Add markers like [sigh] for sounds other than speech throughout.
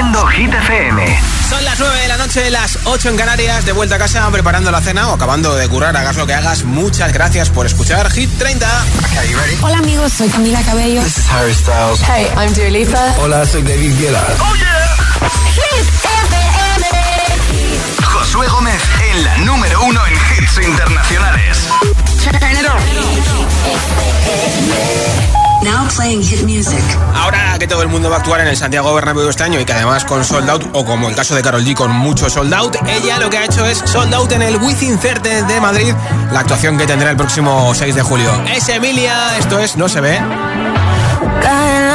Haciendo Hit FM. Son las 9 de la noche, las 8 en Canarias, de vuelta a casa preparando la cena o acabando de curar, hagas lo que hagas. Muchas gracias por escuchar Hit 30. Hola amigos, soy Camila Cabello. This is Harry Styles. Hey, I'm Dua Lipa. Hola, soy David Guetta. Oh yeah. Hit FM. Josué Gómez en la número uno en hits internacionales. Now playing hit music. Ahora que todo el mundo va a actuar en el Santiago Bernabéu este año y que además con sold out, o como el caso de Carol G con mucho sold out, ella lo que ha hecho es sold out en el Within Certe de Madrid, la actuación que tendrá el próximo 6 de julio. Es Emilia, esto es No se ve.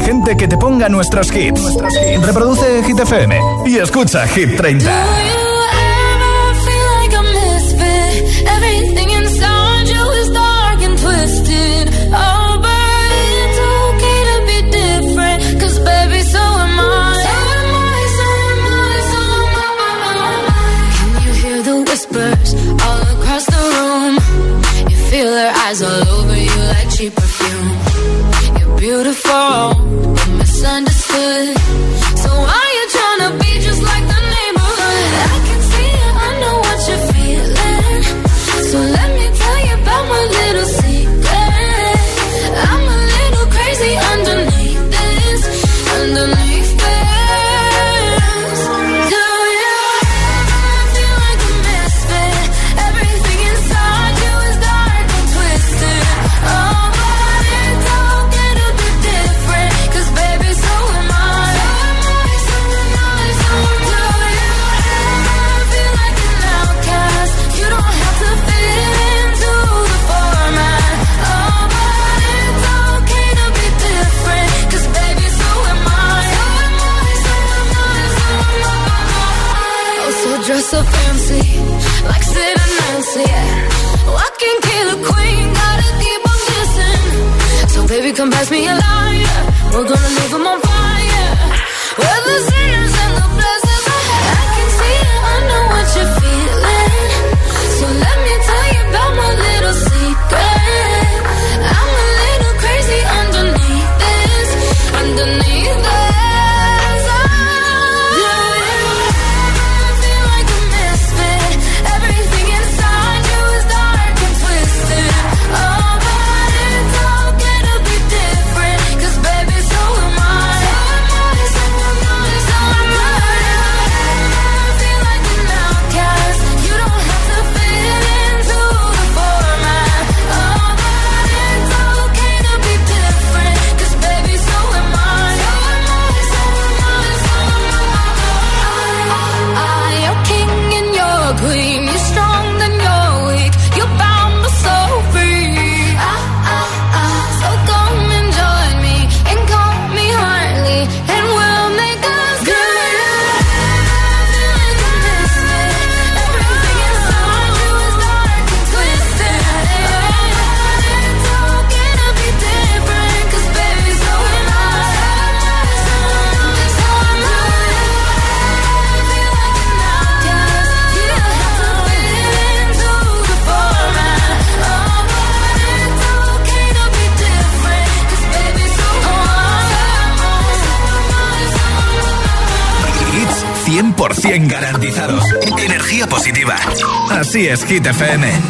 inteligente que te ponga nuestros hits. Reproduce Hit FM y escucha Hit 30. Do you ever feel like a misfit? Everything inside you is dark and twisted. Oh, but it's okay to be different. Cause baby, so am I. So am I, so am I, so am I. Can you hear the whispers all across the room? You feel their eyes all over you like cheap perfume. beautiful, misunderstood. Baby, come pass me a line. We're gonna leave them on fire. We're the sinners Así es.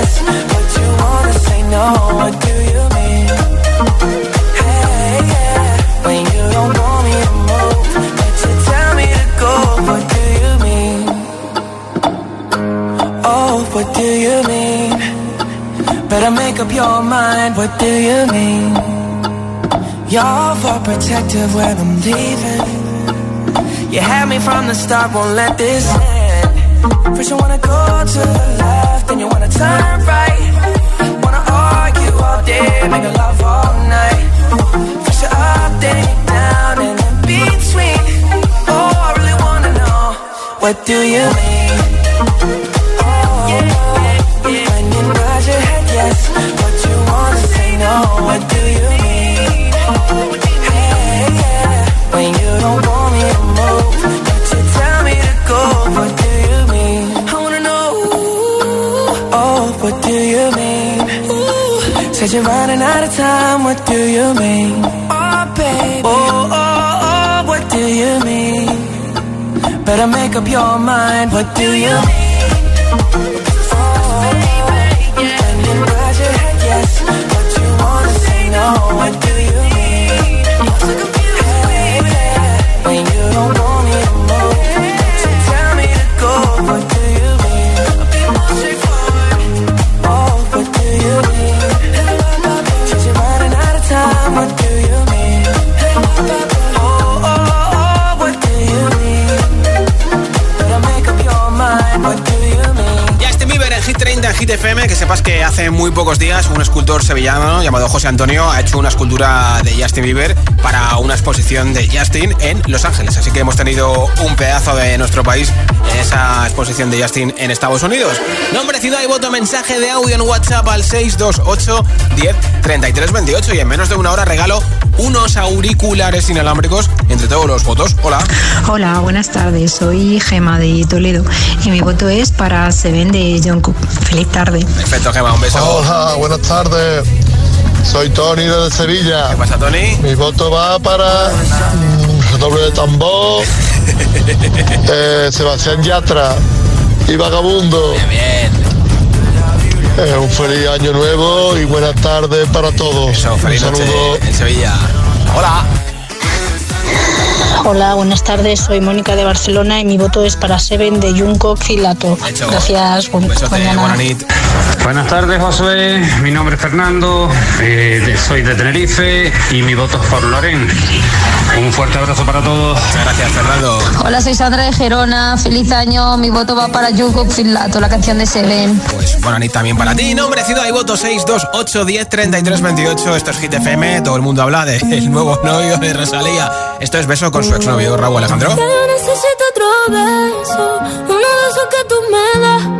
Yes, but you wanna say no, what do you mean? Hey, yeah, when you don't want me to move, but you tell me to go, what do you mean? Oh, what do you mean? Better make up your mind, what do you mean? You're for protective when I'm leaving. You had me from the start, won't let this end. First you wanna go to the left, then you wanna turn right. Wanna argue all day, make love all night. First you're up, then down, and in between. Oh, I really wanna know, what do you mean? Oh, you nod your head yes, but you wanna say no, what do you mean? Said you're running out of time, what do you mean? Oh, baby, oh, oh, oh, what do you mean? Better make up your mind, what do you mean? When you nod your head yes, but you wanna say no, what do hace muy pocos días un escultor sevillano llamado José Antonio ha hecho una escultura de Justin Bieber para una exposición de Justin en Los Ángeles. Así que hemos tenido un pedazo de nuestro país en esa exposición de Justin en Estados Unidos. Nombre, ciudad y voto, mensaje de audio en WhatsApp al 628 10 33 28 y en menos de una hora regalo unos auriculares inalámbricos entre todos los votos. Hola. Hola, buenas tardes. Soy Gema de Toledo y mi voto es para Seven de John Cook. Feliz tarde. Perfecto, Gema, un beso. Hola, buenas tardes. Soy Tony de Sevilla. ¿Qué pasa, Tony? Mi voto va para mm, doble de tambor, eh, Sebastián Yatra y Vagabundo. Bien, bien. Eh, un feliz año nuevo y buenas tardes para todos. Eso, feliz un saludo. en Sevilla. Hola. Hola, buenas tardes. Soy Mónica de Barcelona y mi voto es para Seven de Jungkook Filato. Gracias. Buena nit. Buenas tardes, Josué. Mi nombre es Fernando, eh, de- soy de Tenerife y mi voto es por Loren. Un fuerte abrazo para todos. Gracias, Fernando. Hola, soy Sandra de Gerona. Feliz año. Mi voto va para Jungkook Filato, la canción de Seven. Pues buena nit también para ti. Nombre, ciudad y voto 628 10 33 28. Esto es Hit FM. Todo el mundo habla del [laughs] nuevo novio de Rosalía. Esto es beso con su exnovio Raúl Alejandro. Yo necesito otro beso, uno de esos que tú me das.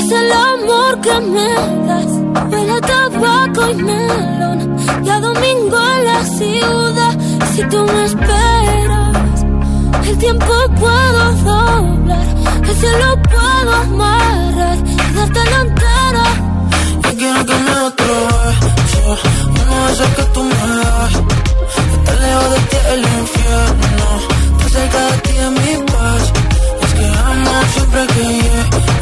es el amor que me das. Huele a tabaco y melón. Y a domingo en la ciudad. Si tú me esperas, el tiempo puedo doblar. El cielo puedo amarrar y darte la entera. Yo quiero que me otro beso Uno de esos que tú me das Estar lejos de ti el infierno Estar cerca de ti es mi paz Es que amo siempre que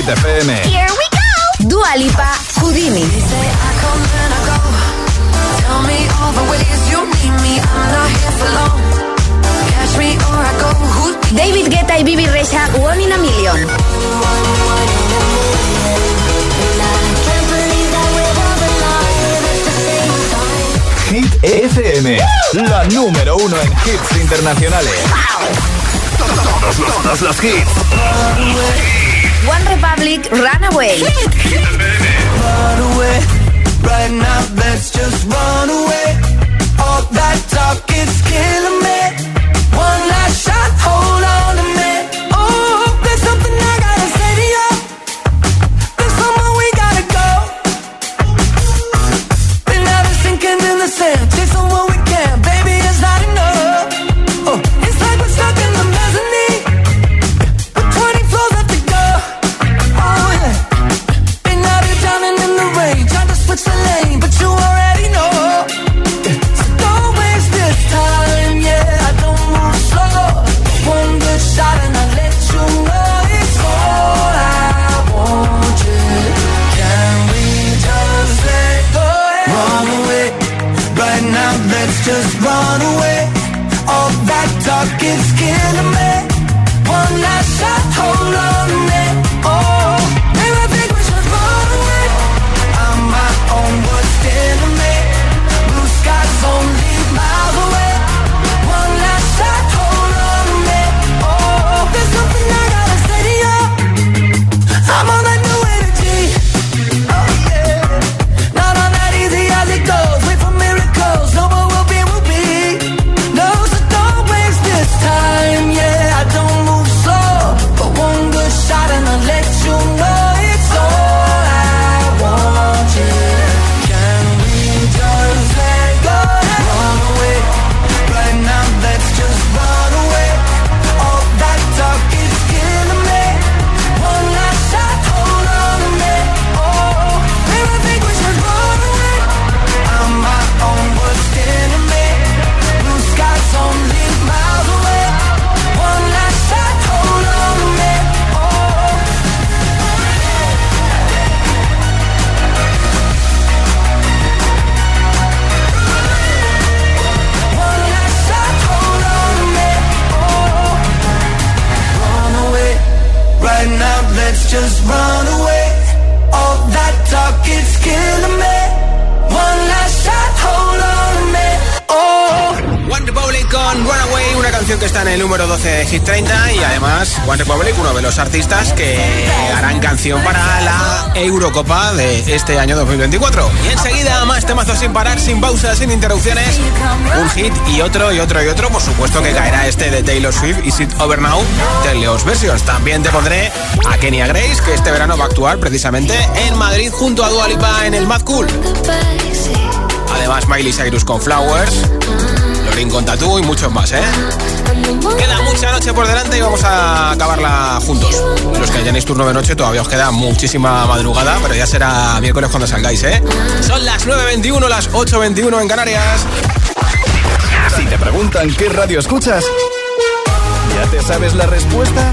Hit FM. Here we go. Dua Lipa, Houdini. David Guetta y Bibi Recha, One in a Million. Hit FM, la número uno en hits internacionales. Todos, todos los hits. One Republic Runaway. Run away, right now, let's just run away. All that talk is killing me. que está en el número 12 de Hit 30 y además One Republic, uno de los artistas que harán canción para la Eurocopa de este año 2024. Y enseguida más temazos sin parar, sin pausas, sin interrupciones. Un hit y otro y otro y otro. Por supuesto que caerá este de Taylor Swift y Sit Over Now de Leos Versions. También te pondré a Kenya Grace, que este verano va a actuar precisamente en Madrid junto a Dua Lipa en el Mad Cool. Además, Miley Cyrus con Flowers. Lorin con Tattoo y muchos más, ¿eh? Queda mucha noche por delante y vamos a acabarla juntos. Los que tenéis turno de noche todavía os queda muchísima madrugada, pero ya será miércoles cuando salgáis, ¿eh? Son las 9.21, las 8.21 en Canarias. Si te preguntan qué radio escuchas, ¿ya te sabes la respuesta?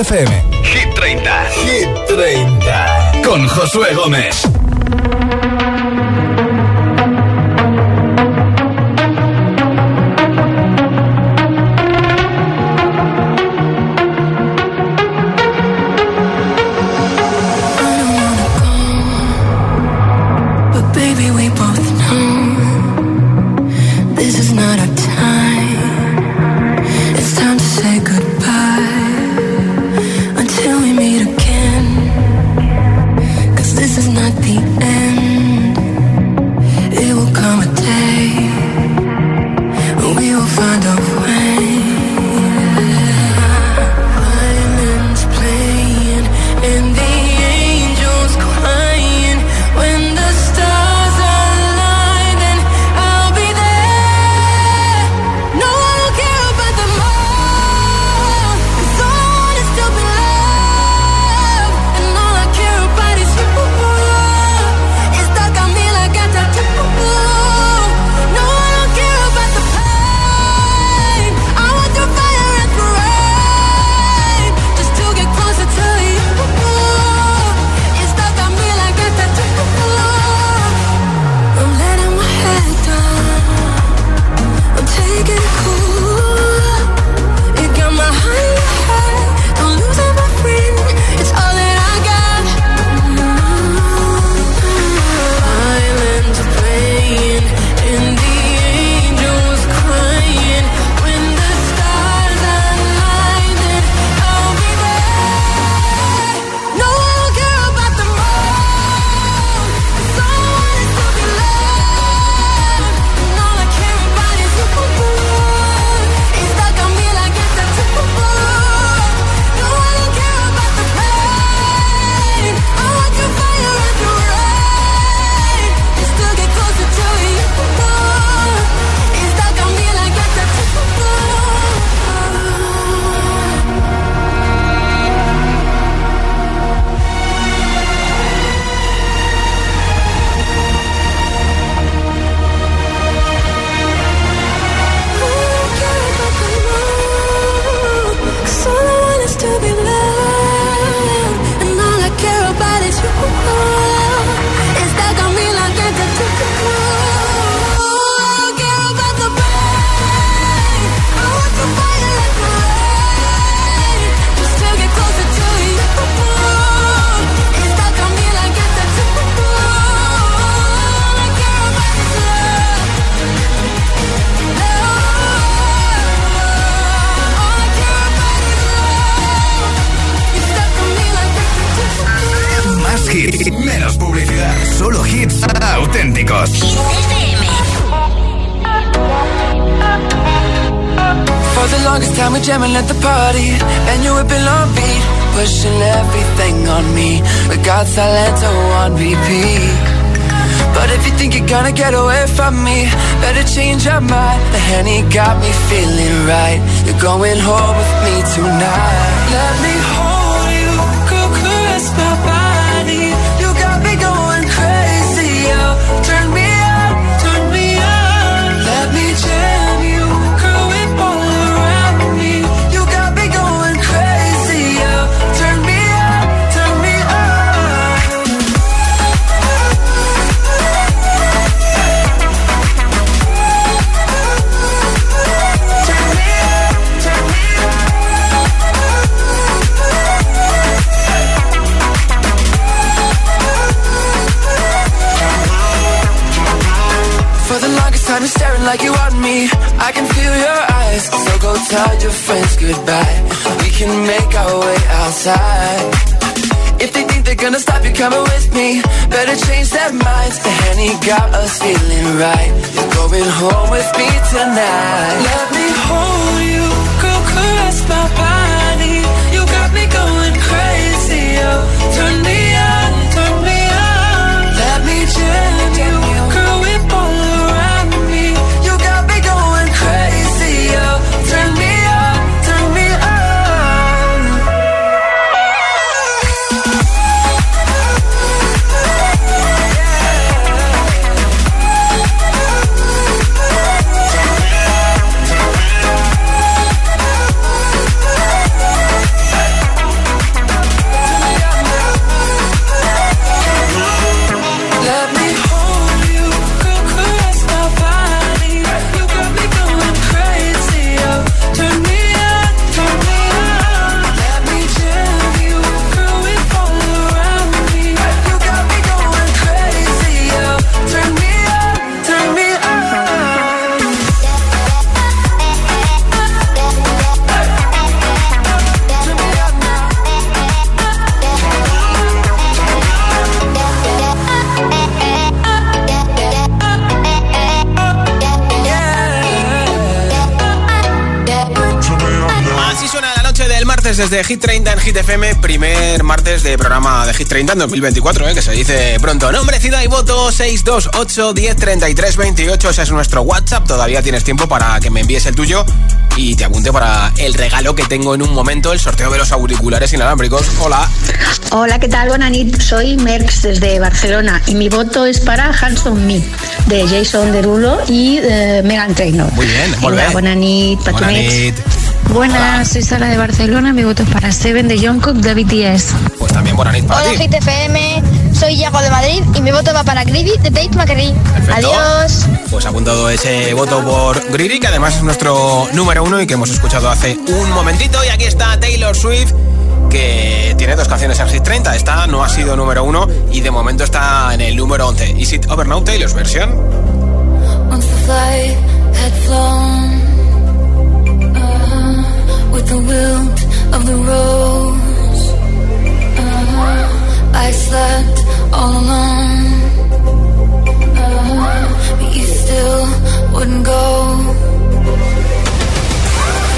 Hit FM. Hit 30. Hit 30. Con Josué Gómez. Gonna stop you coming with me. Better change their minds The Henny got us feeling right. You're going home with me tonight. Let me hold you martes desde Hit 30 en Hit FM, primer martes de programa de Hit 30 en 2024, ¿eh? que se dice pronto. Nombre, ciudad y voto 628 10 33 28, ese es nuestro WhatsApp. Todavía tienes tiempo para que me envíes el tuyo y te apunte para el regalo que tengo en un momento, el sorteo de los auriculares inalámbricos. Hola. Hola, ¿qué tal? Noches. Soy Merx desde Barcelona y mi voto es para Hanson Me de Jason Derulo y eh, Megan Trainor. Muy bien, molt Venga, bé. Buenas Buenas, soy Sara de Barcelona. Mi voto es para Seven de Jungkook de BTS. Pues también buena nit para Hola ti. GTFM, soy Iago de Madrid y mi voto va para Greedy de Tate McCree. Perfecto. Adiós. Pues apuntado ese voto por Griri, que además es nuestro número uno y que hemos escuchado hace un momentito. Y aquí está Taylor Swift, que tiene dos canciones en Hit 30. Esta no ha sido número uno y de momento está en el número 11. Is it over now, Taylor's versión? With the wilt of the rose, uh, I slept all alone. Uh, but you still wouldn't go.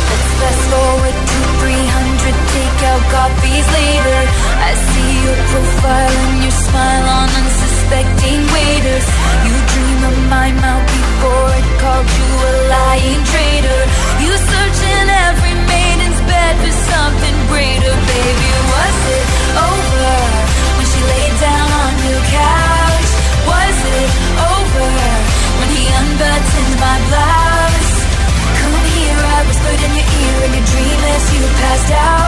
Let's fast forward to 300 takeout copies later. I see your profile and your smile on unsuspecting waiters. You dream of my mouth before it called you a lying traitor. You search in every maiden's bed for something greater, baby. Was it over when she laid down on your couch? Was it over when he unbuttoned my blouse? Come here, I whispered in your ear in your dream as you passed out.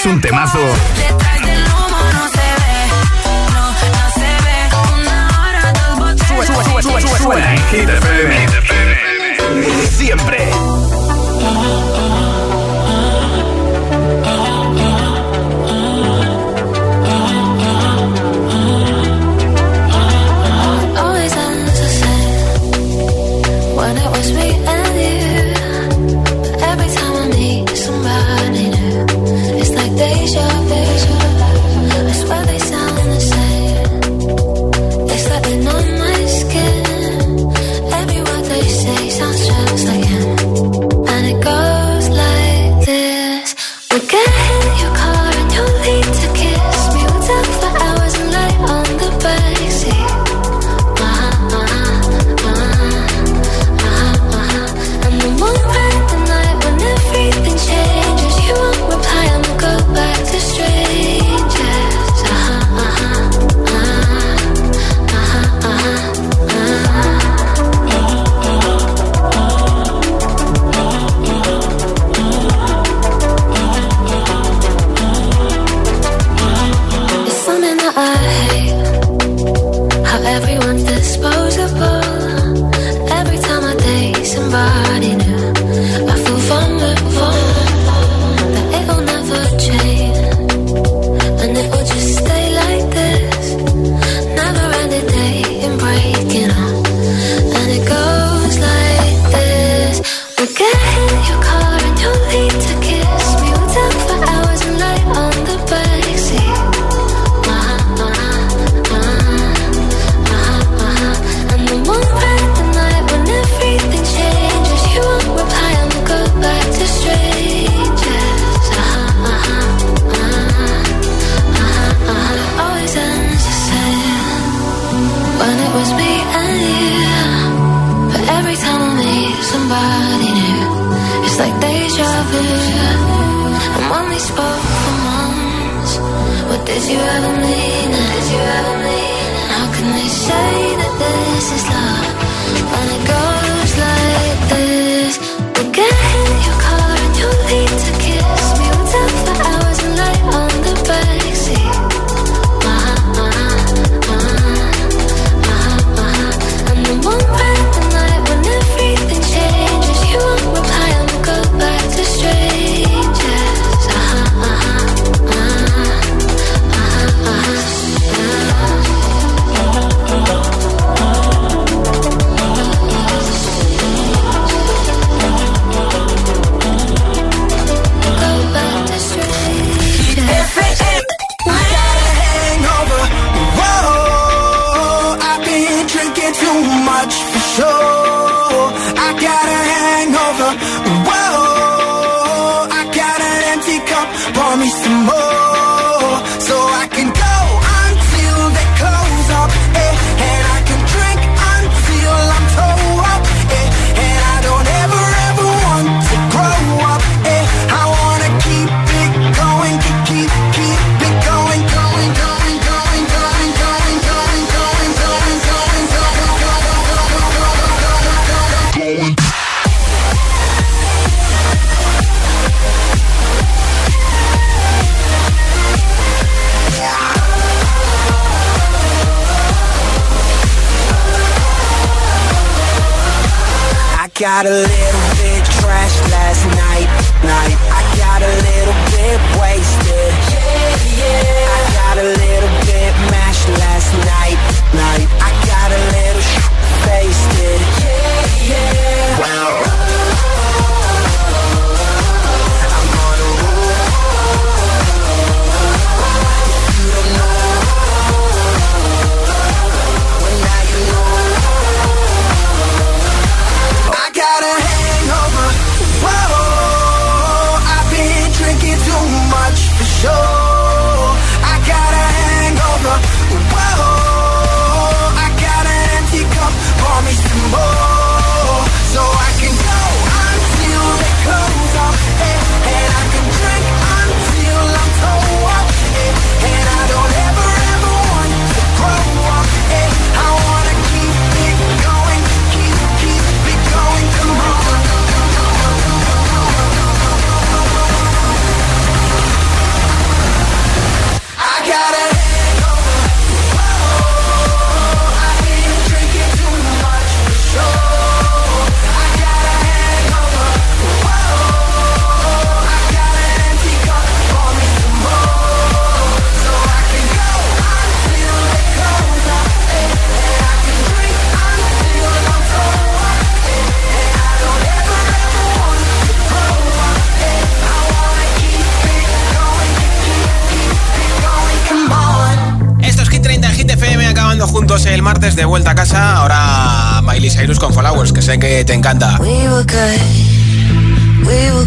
es un temazo. Sube, sube, sube, Siempre. gotta live. que te encanta. We were good, we were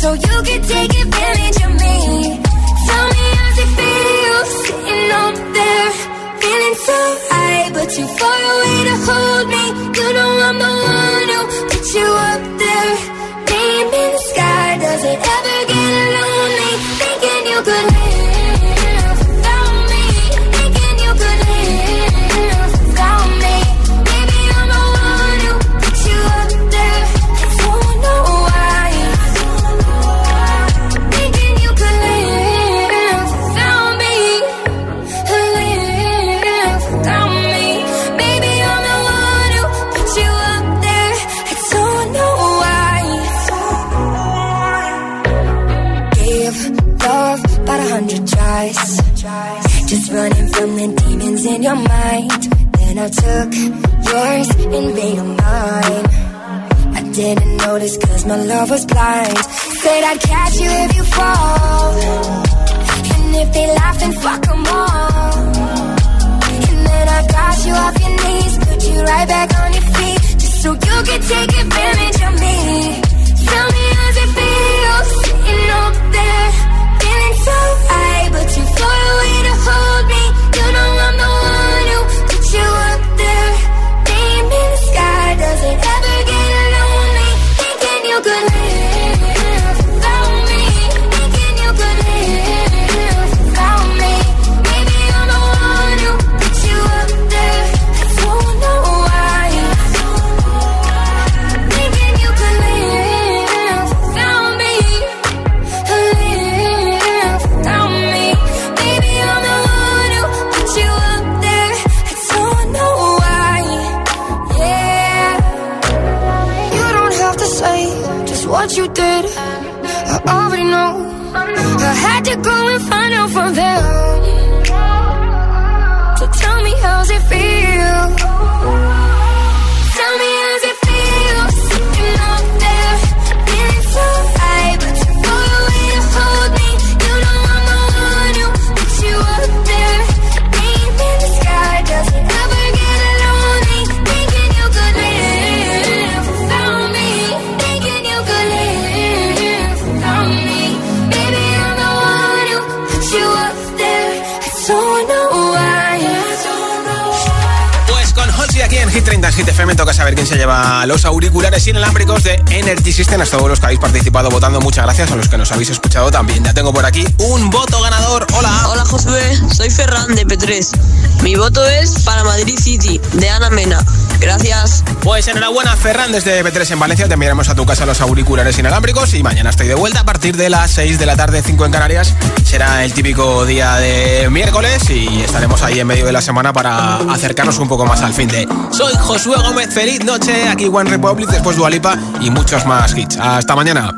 So you to go and find out from there. Hit FM toca saber quién se lleva los auriculares inalámbricos de Energy System. A todos los que habéis participado votando, muchas gracias. A los que nos habéis escuchado también. Ya tengo por aquí un voto ganador. Hola. Hola Josué, soy Ferran de P3. Mi voto es para Madrid City, de Ana Mena. Gracias. Pues enhorabuena, Ferran, desde B3 en Valencia. Te enviaremos a tu casa los auriculares inalámbricos y mañana estoy de vuelta a partir de las 6 de la tarde, 5 en Canarias. Será el típico día de miércoles y estaremos ahí en medio de la semana para acercarnos un poco más al fin de. Soy Josué Gómez, feliz noche. Aquí One Republic, después Dualipa y muchos más hits. Hasta mañana.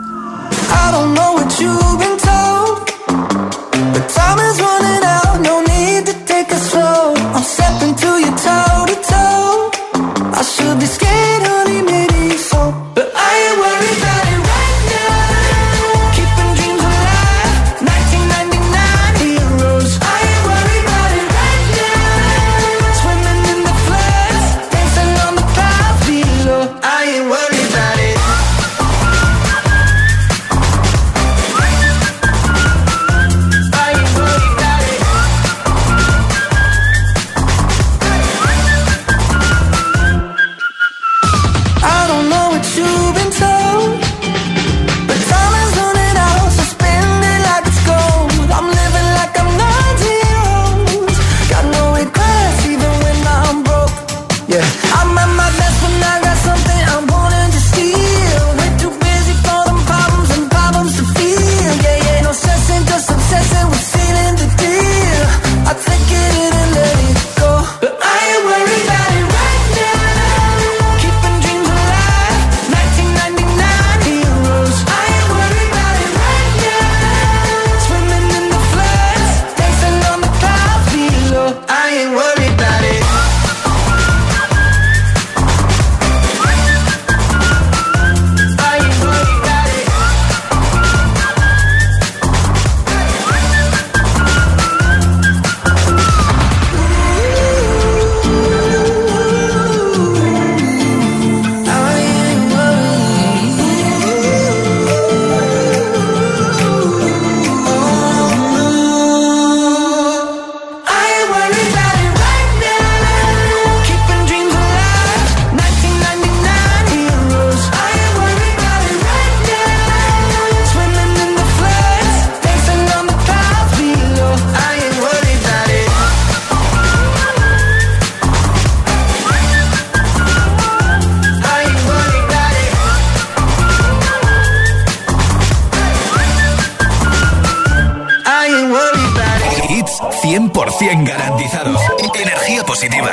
100% garantizados. Energía positiva.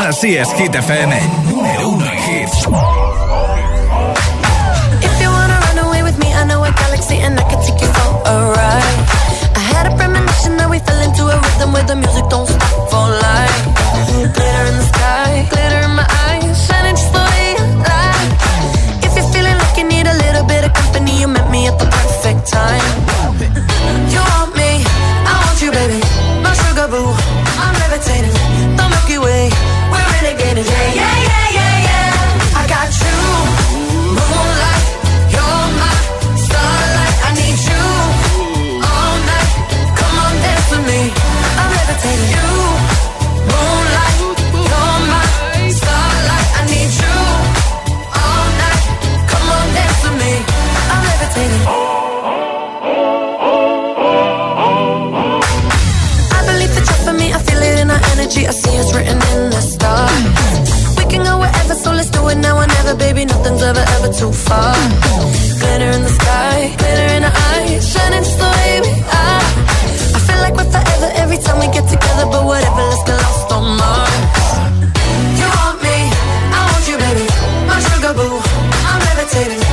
Así es, Hit FM. Número uno en hits. If you wanna run away with me, I know a galaxy and I can take you for a ride. I had a premonition that we fell into a rhythm where the music don't stop for life. Glitter in the sky, glitter in my eyes, shining just the way like. If you're feeling like you need a little bit of company, you met me at the perfect time. rendezvous. I'm levitating, the Milky Way. We're renegading, yeah, yeah, yeah, yeah, yeah. I got you, moonlight. You're my starlight. I need you all night. Come on, dance with me. I'm levitating. You, moonlight. You're my starlight. I need you all night. Come on, dance with me. I'm levitating. Too far. Glitter in the sky, glitter in our eyes, shining just the way we are. I feel like we're forever every time we get together, but whatever, let's get lost on Mars. You want me, I want you, baby. My sugar boo, I'm levitating.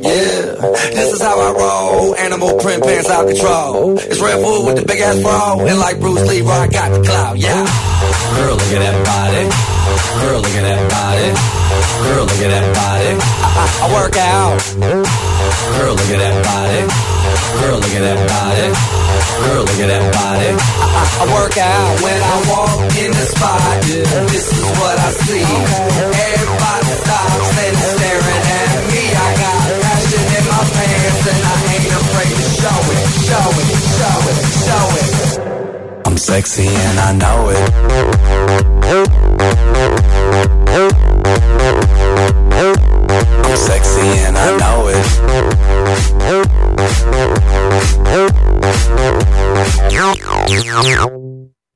Yeah. This is how I roll, animal print pants out control. It's Red Bull with the big ass bra, and like Bruce Lee, I got the clout, yeah. Girl, look at that body. Girl, look at that body. Girl, look at that body. I, I, I work out. Girl, look at that body. Girl, look at that body. Girl, look at that body. I, I, I work out when I walk in the spot. This is what I see. Everybody stops and staring at me. Pants and I ain't afraid to show it, show it, show it, show it. I'm sexy and I know it. I'm sexy and I know it.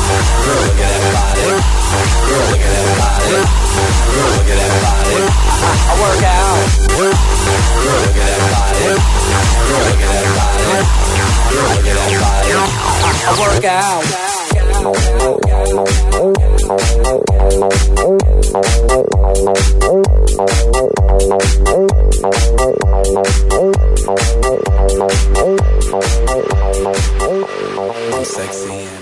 Girl, look at that body. Girl, look at that body. Girl, look at that body. I, work out. Girl, look at that body. Girl, look at that body. Girl, look at that body. I work out. I'm sexy